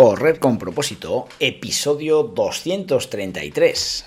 Correr con propósito, episodio 233.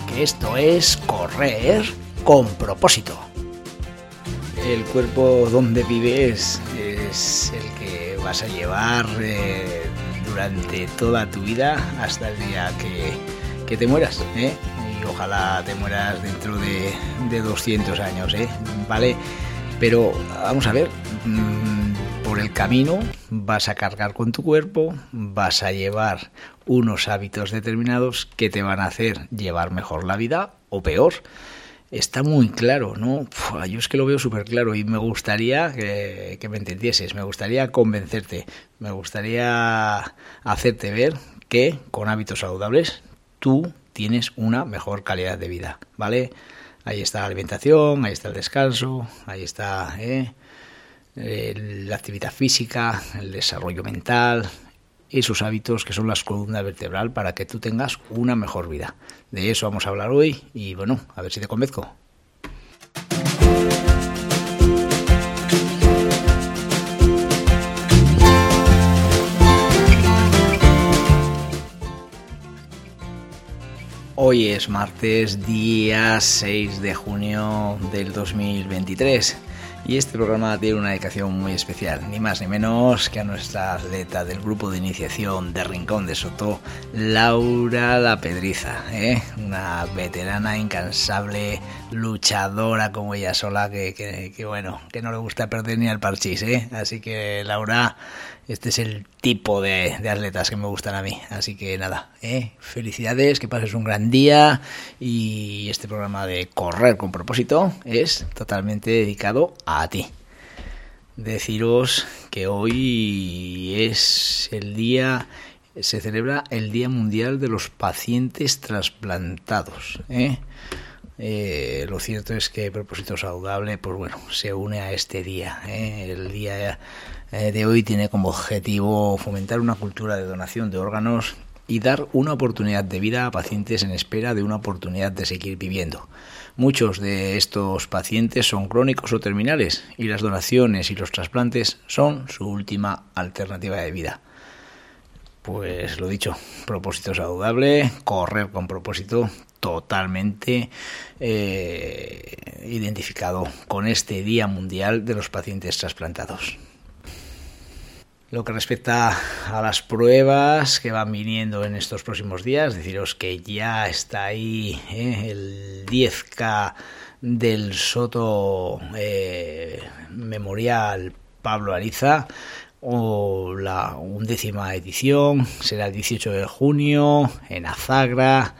esto es correr con propósito. El cuerpo donde vives es el que vas a llevar eh, durante toda tu vida hasta el día que, que te mueras. ¿eh? Y ojalá te mueras dentro de, de 200 años, ¿eh? ¿vale? Pero vamos a ver, mm, por el camino vas a cargar con tu cuerpo, vas a llevar unos hábitos determinados que te van a hacer llevar mejor la vida o peor. Está muy claro, ¿no? Yo es que lo veo súper claro y me gustaría que, que me entendieses, me gustaría convencerte, me gustaría hacerte ver que con hábitos saludables tú tienes una mejor calidad de vida, ¿vale? Ahí está la alimentación, ahí está el descanso, ahí está ¿eh? La actividad física, el desarrollo mental, esos hábitos que son las columnas vertebral para que tú tengas una mejor vida. De eso vamos a hablar hoy y bueno, a ver si te convenzco. Hoy es martes, día 6 de junio del 2023 y este programa tiene una dedicación muy especial, ni más ni menos que a nuestra atleta del grupo de iniciación de Rincón de Soto, Laura La Pedriza, ¿eh? una veterana incansable, luchadora como ella sola, que, que, que, bueno, que no le gusta perder ni al parchís, ¿eh? así que Laura, este es el tipo de, atletas que me gustan a mí. Así que nada, ¿eh? felicidades, que pases un gran día y este programa de Correr con propósito es totalmente dedicado a ti. Deciros que hoy es el día, se celebra el Día Mundial de los Pacientes Trasplantados. ¿eh? Eh, lo cierto es que Propósito Saludable, pues bueno, se une a este día. ¿eh? El día de hoy tiene como objetivo fomentar una cultura de donación de órganos y dar una oportunidad de vida a pacientes en espera de una oportunidad de seguir viviendo. Muchos de estos pacientes son crónicos o terminales y las donaciones y los trasplantes son su última alternativa de vida. Pues lo dicho, propósito saludable, correr con propósito totalmente eh, identificado con este Día Mundial de los Pacientes Trasplantados. Lo que respecta a las pruebas que van viniendo en estos próximos días, deciros que ya está ahí eh, el 10K del Soto eh, Memorial Pablo Ariza, o la undécima edición, será el 18 de junio en Azagra,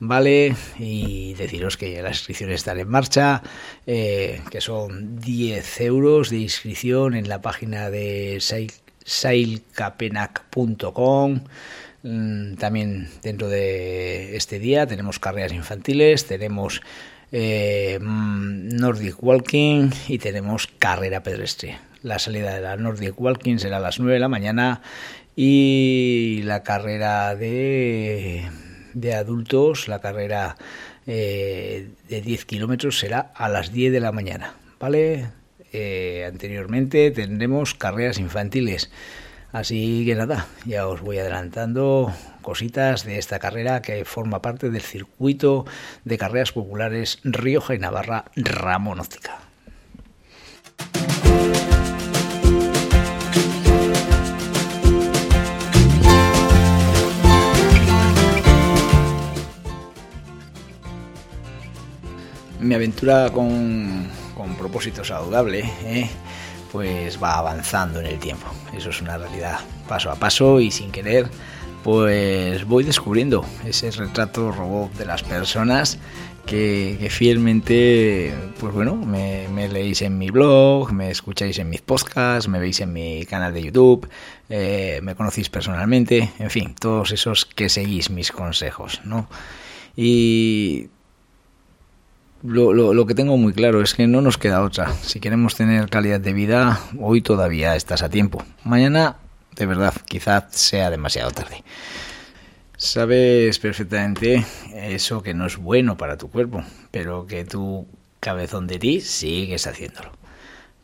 ¿vale? Y deciros que las inscripciones están en marcha, eh, que son 10 euros de inscripción en la página de sailcapenac.com. También dentro de este día tenemos carreras infantiles, tenemos eh, Nordic Walking y tenemos carrera pedestre. La salida de la Nordic Walking será a las 9 de la mañana y la carrera de, de adultos, la carrera eh, de 10 kilómetros será a las 10 de la mañana. ¿Vale? Eh, anteriormente tendremos carreras infantiles. Así que nada, ya os voy adelantando cositas de esta carrera que forma parte del circuito de carreras populares Rioja y Navarra Ramón Óptica. Mi aventura con, con propósito saludable, ¿eh? pues va avanzando en el tiempo. Eso es una realidad, paso a paso y sin querer pues voy descubriendo ese retrato robot de las personas que, fielmente, pues bueno, me, leéis en mi blog, me escucháis en mis podcasts, me veis en mi canal de YouTube, eh, me conocéis personalmente, en fin, todos esos que seguís mis consejos, ¿no? Y lo, que tengo muy claro es que no nos queda otra. Si queremos tener calidad de vida, hoy todavía estás a tiempo. Mañana, de verdad, quizás sea demasiado tarde. Sabes perfectamente eso que no es bueno para tu cuerpo, pero que tu cabezón de ti sigues haciéndolo.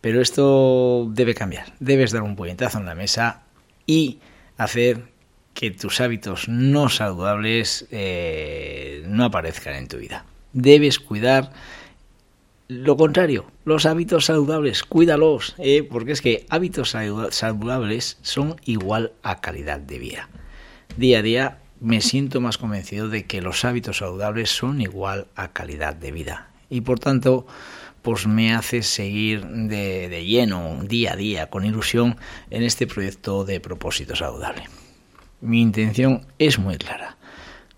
Pero esto debe cambiar. Debes dar un puñetazo en la mesa y hacer que tus hábitos no saludables eh, no aparezcan en tu vida. Debes cuidar lo contrario, los hábitos saludables, cuídalos, eh, porque es que hábitos saludables son igual a calidad de vida. Día a día me siento más convencido de que los hábitos saludables son igual a calidad de vida. Y por tanto, pues me hace seguir de, de lleno, día a día, con ilusión, en este proyecto de propósito saludable. Mi intención es muy clara.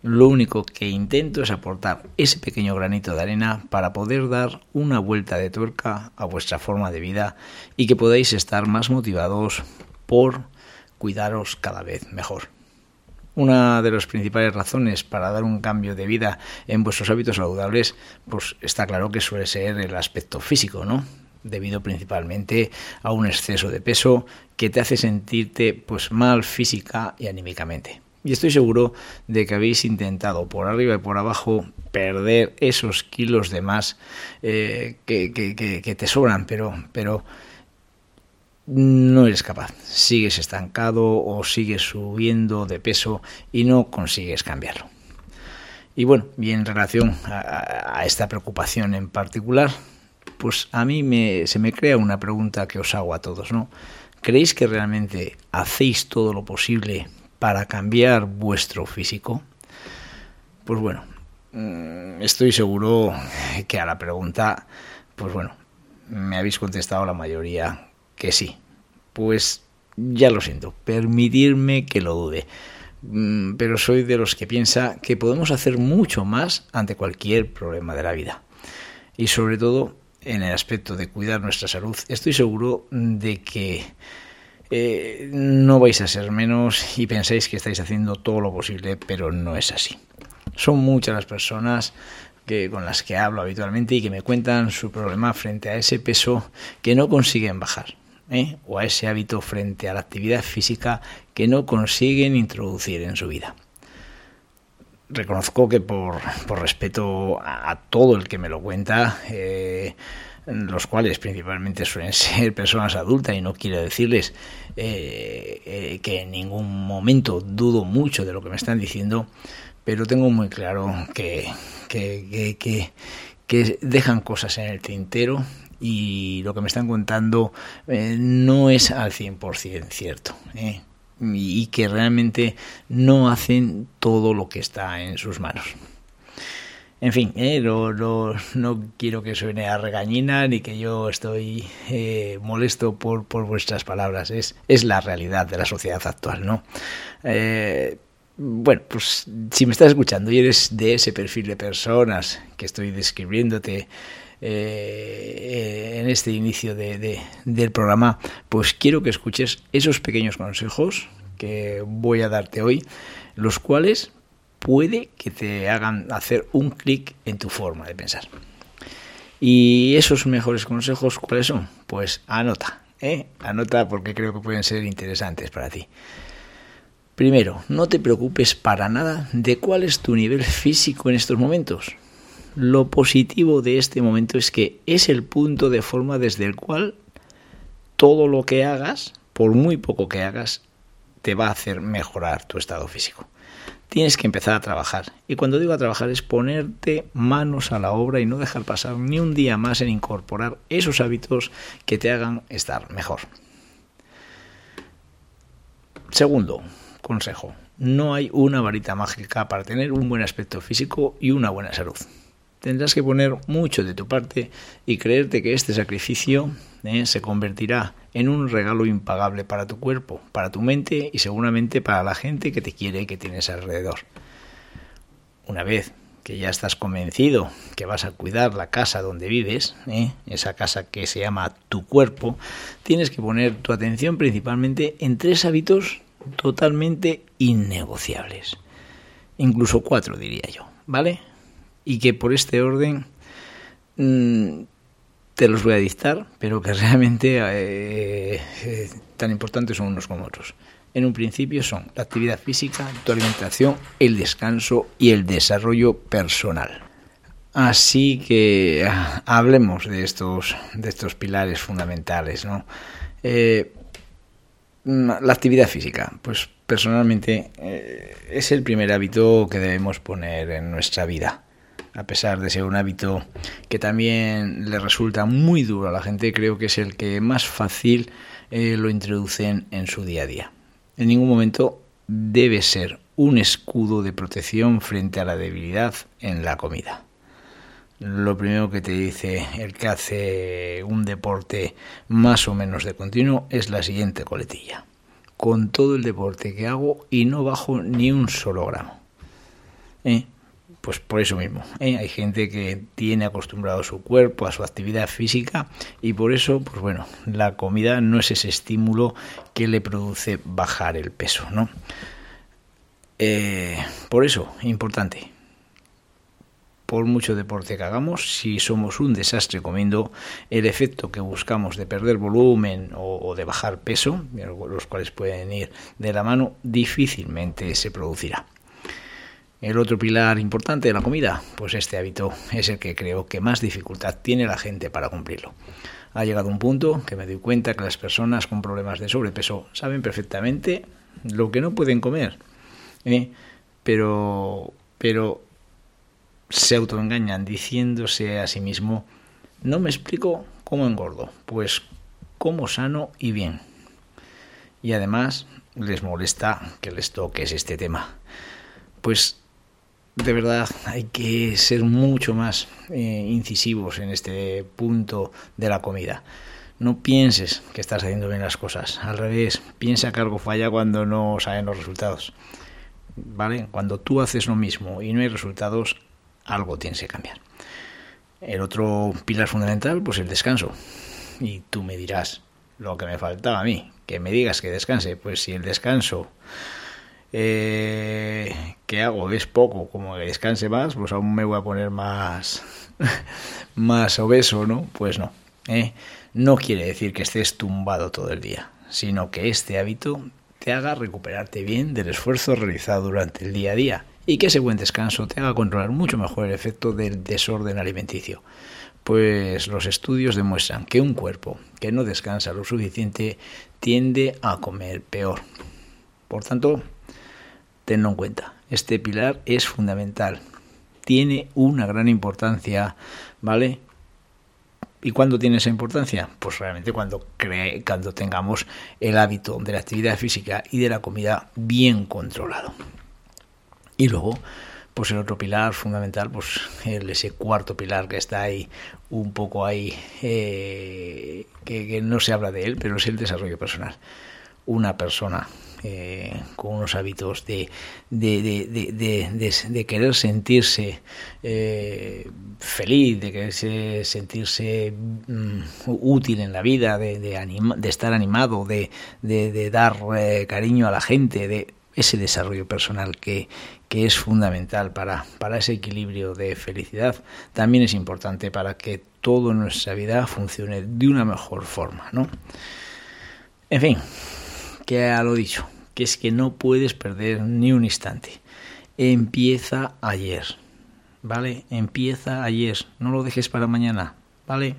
Lo único que intento es aportar ese pequeño granito de arena para poder dar una vuelta de tuerca a vuestra forma de vida y que podáis estar más motivados por cuidaros cada vez mejor. Una de las principales razones para dar un cambio de vida en vuestros hábitos saludables, pues está claro que suele ser el aspecto físico, ¿no? debido principalmente a un exceso de peso que te hace sentirte pues mal física y anímicamente. Y estoy seguro de que habéis intentado por arriba y por abajo perder esos kilos de más eh, que, te sobran, pero, pero no eres capaz. Sigues estancado o sigues subiendo de peso y no consigues cambiarlo. Y bueno, y en relación a, esta preocupación en particular, pues a mí me, se me crea una pregunta que os hago a todos, ¿no? ¿Creéis que realmente hacéis todo lo posible para cambiar vuestro físico? Pues bueno, mm, estoy seguro que a la pregunta, pues bueno, me habéis contestado la mayoría que sí. Pues ya lo siento, permitirme que lo dude. Mm, pero soy de los que piensa que podemos hacer mucho más ante cualquier problema de la vida. Y sobre todo en el aspecto de cuidar nuestra salud, estoy seguro de que eh, no vais a ser menos y pensáis que estáis haciendo todo lo posible, pero no es así. Son muchas las personas que, con las que hablo habitualmente y que me cuentan su problema frente a ese peso que no consiguen bajar. ¿eh? o a ese hábito frente a la actividad física que no consiguen introducir en su vida. Reconozco que por, respeto a, todo el que me lo cuenta, eh, los cuales principalmente suelen ser personas adultas y no quiero decirles eh, eh, que en ningún momento dudo mucho de lo que me están diciendo, pero tengo muy claro que, que, que, dejan cosas en el tintero y lo que me están contando eh, no es al 100% cierto. Y que realmente no hacen todo lo que está en sus manos. En fin, eh, no quiero que suene a regañina ni que yo estoy eh, molesto por, por, vuestras palabras. Es, es la realidad de la sociedad actual, ¿no? Eh, bueno, pues si me estás escuchando y eres de ese perfil de personas que estoy describiéndote en este inicio de, del programa, pues quiero que escuches esos pequeños consejos que voy a darte hoy, los cuales puede que te hagan hacer un clic en tu forma de pensar. ¿Y esos mejores consejos cuáles son? Pues anota, ¿eh? anota porque creo que pueden ser interesantes para ti. Primero, no te preocupes para nada de cuál es tu nivel físico en estos momentos. Lo positivo de este momento es que es el punto de forma desde el cual todo lo que hagas, por muy poco que hagas, te va a hacer mejorar tu estado físico tienes que empezar a trabajar. Y cuando digo a trabajar es ponerte manos a la obra y no dejar pasar ni un día más en incorporar esos hábitos que te hagan estar mejor. Segundo consejo, no hay una varita mágica para tener un buen aspecto físico y una buena salud. Tendrás que poner mucho de tu parte y creerte que este sacrificio ¿eh? se convertirá en un regalo impagable para tu cuerpo, para tu mente y seguramente para la gente que te quiere y que tienes alrededor. Una vez que ya estás convencido que vas a cuidar la casa donde vives, ¿eh? esa casa que se llama tu cuerpo, tienes que poner tu atención principalmente en tres hábitos totalmente innegociables. Incluso cuatro, diría yo, ¿vale? Y que por este orden mm, te los voy a dictar, pero que realmente eh, eh, tan importantes son unos como otros. En un principio son la actividad física, tu alimentación, el descanso y el desarrollo personal. Así que ah, hablemos de estos, de estos pilares fundamentales. ¿no? Eh, mm, la actividad física, pues personalmente es el primer hábito que debemos poner en nuestra vida a pesar de ser un hábito que también le resulta muy duro a la gente, creo que es el que más fácil eh, lo introducen en su día a día. En ningún momento debe ser un escudo de protección frente a la debilidad en la comida. Lo primero que te dice el que hace un deporte más o menos de continuo es la siguiente coletilla. Con todo el deporte que hago y no bajo ni un solo gramo. ¿Eh? Pues por eso mismo. ¿eh? Hay gente que tiene acostumbrado su cuerpo a su actividad física y por eso, pues bueno, la comida no es ese estímulo que le produce bajar el peso, ¿no? Eh, por eso, importante. Por mucho deporte que hagamos, si somos un desastre comiendo, el efecto que buscamos de perder volumen o, o de bajar peso, los cuales pueden ir de la mano, difícilmente se producirá. El otro pilar importante de la comida, pues este hábito es el que creo que más dificultad tiene la gente para cumplirlo. Ha llegado un punto que me doy cuenta que las personas con problemas de sobrepeso saben perfectamente lo que no pueden comer, ¿eh? pero, pero se autoengañan diciéndose a sí mismo, no me explico cómo engordo, pues como sano y bien. Y además les molesta que les toques este tema. Pues de verdad hay que ser mucho más eh, incisivos en este punto de la comida. No pienses que estás haciendo bien las cosas. Al revés, piensa que algo falla cuando no salen los resultados. ¿Vale? Cuando tú haces lo mismo y no hay resultados, algo tienes que cambiar. El otro pilar fundamental, pues el descanso. Y tú me dirás lo que me faltaba a mí, que me digas que descanse. Pues si el descanso eh, ¿qué hago? Es poco, como que descanse más, pues aún me voy a poner más, más obeso, ¿no? Pues no. ¿eh? No quiere decir que estés tumbado todo el día, sino que este hábito te haga recuperarte bien del esfuerzo realizado durante el día a día y que ese buen descanso te haga controlar mucho mejor el efecto del desorden alimenticio. Pues los estudios demuestran que un cuerpo que no descansa lo suficiente tiende a comer peor. Por tanto, tenlo en cuenta. Este pilar es fundamental. Tiene una gran importancia, ¿vale? ¿Y cuándo tiene esa importancia? Pues realmente cuando, cuando tengamos el hábito de la actividad física y de la comida bien controlado. Y luego, pues el otro pilar fundamental, pues ese cuarto pilar que está ahí, un poco ahí, eh, que no se habla de él, pero es el desarrollo personal. Una persona eh, con unos hábitos de, querer sentirse eh, feliz, de querer sentirse mm, útil en la vida, de, estar animado, de, dar eh, cariño a la gente, de ese desarrollo personal que, que es fundamental para, para ese equilibrio de felicidad, también es importante para que toda nuestra vida funcione de una mejor forma, ¿no? En fin, que a lo dicho, que es que no puedes perder ni un instante. Empieza ayer, ¿vale? Empieza ayer, no lo dejes para mañana, ¿vale?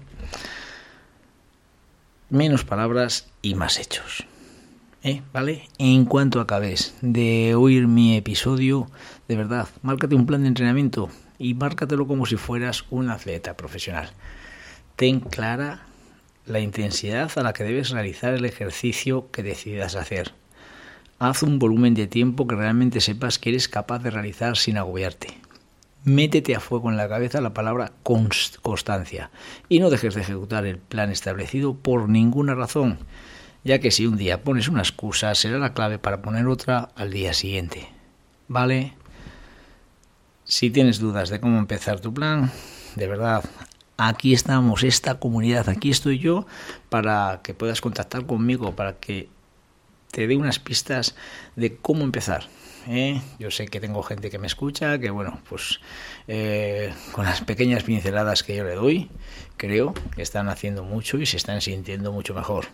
Menos palabras y más hechos. ¿Eh? ¿Vale? En cuanto acabes de oír mi episodio, de verdad, márcate un plan de entrenamiento y márcatelo como si fueras un atleta profesional. Ten clara la intensidad a la que debes realizar el ejercicio que decidas hacer. Haz un volumen de tiempo que realmente sepas que eres capaz de realizar sin agobiarte. métete a fuego en la cabeza la palabra constancia y no dejes de ejecutar el plan establecido por ninguna razón, ya que si un día pones una excusa será la clave para poner otra al día siguiente. ¿Vale? Si tienes dudas de cómo empezar tu plan, de verdad, aquí estamos, esta comunidad, aquí estoy yo para que puedas contactar conmigo, para que te dé unas pistas de cómo empezar. ¿eh? Yo sé que tengo gente que me escucha, que bueno, pues eh, con las pequeñas pinceladas que yo le doy, creo que están haciendo mucho y se están sintiendo mucho mejor.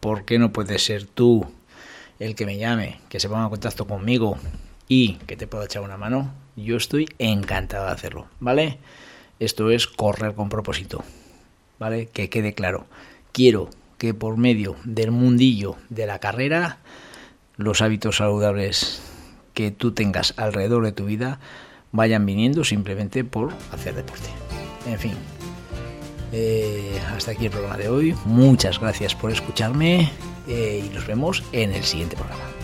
¿Por qué no puedes ser tú el que me llame, que se ponga en contacto conmigo y que te pueda echar una mano? Yo estoy encantado de hacerlo, ¿vale? Esto es correr con propósito, ¿vale? Que quede claro. Quiero que por medio del mundillo de la carrera, los hábitos saludables que tú tengas alrededor de tu vida vayan viniendo simplemente por hacer deporte. En fin, eh, hasta aquí el programa de hoy. Muchas gracias por escucharme eh, y nos vemos en el siguiente programa.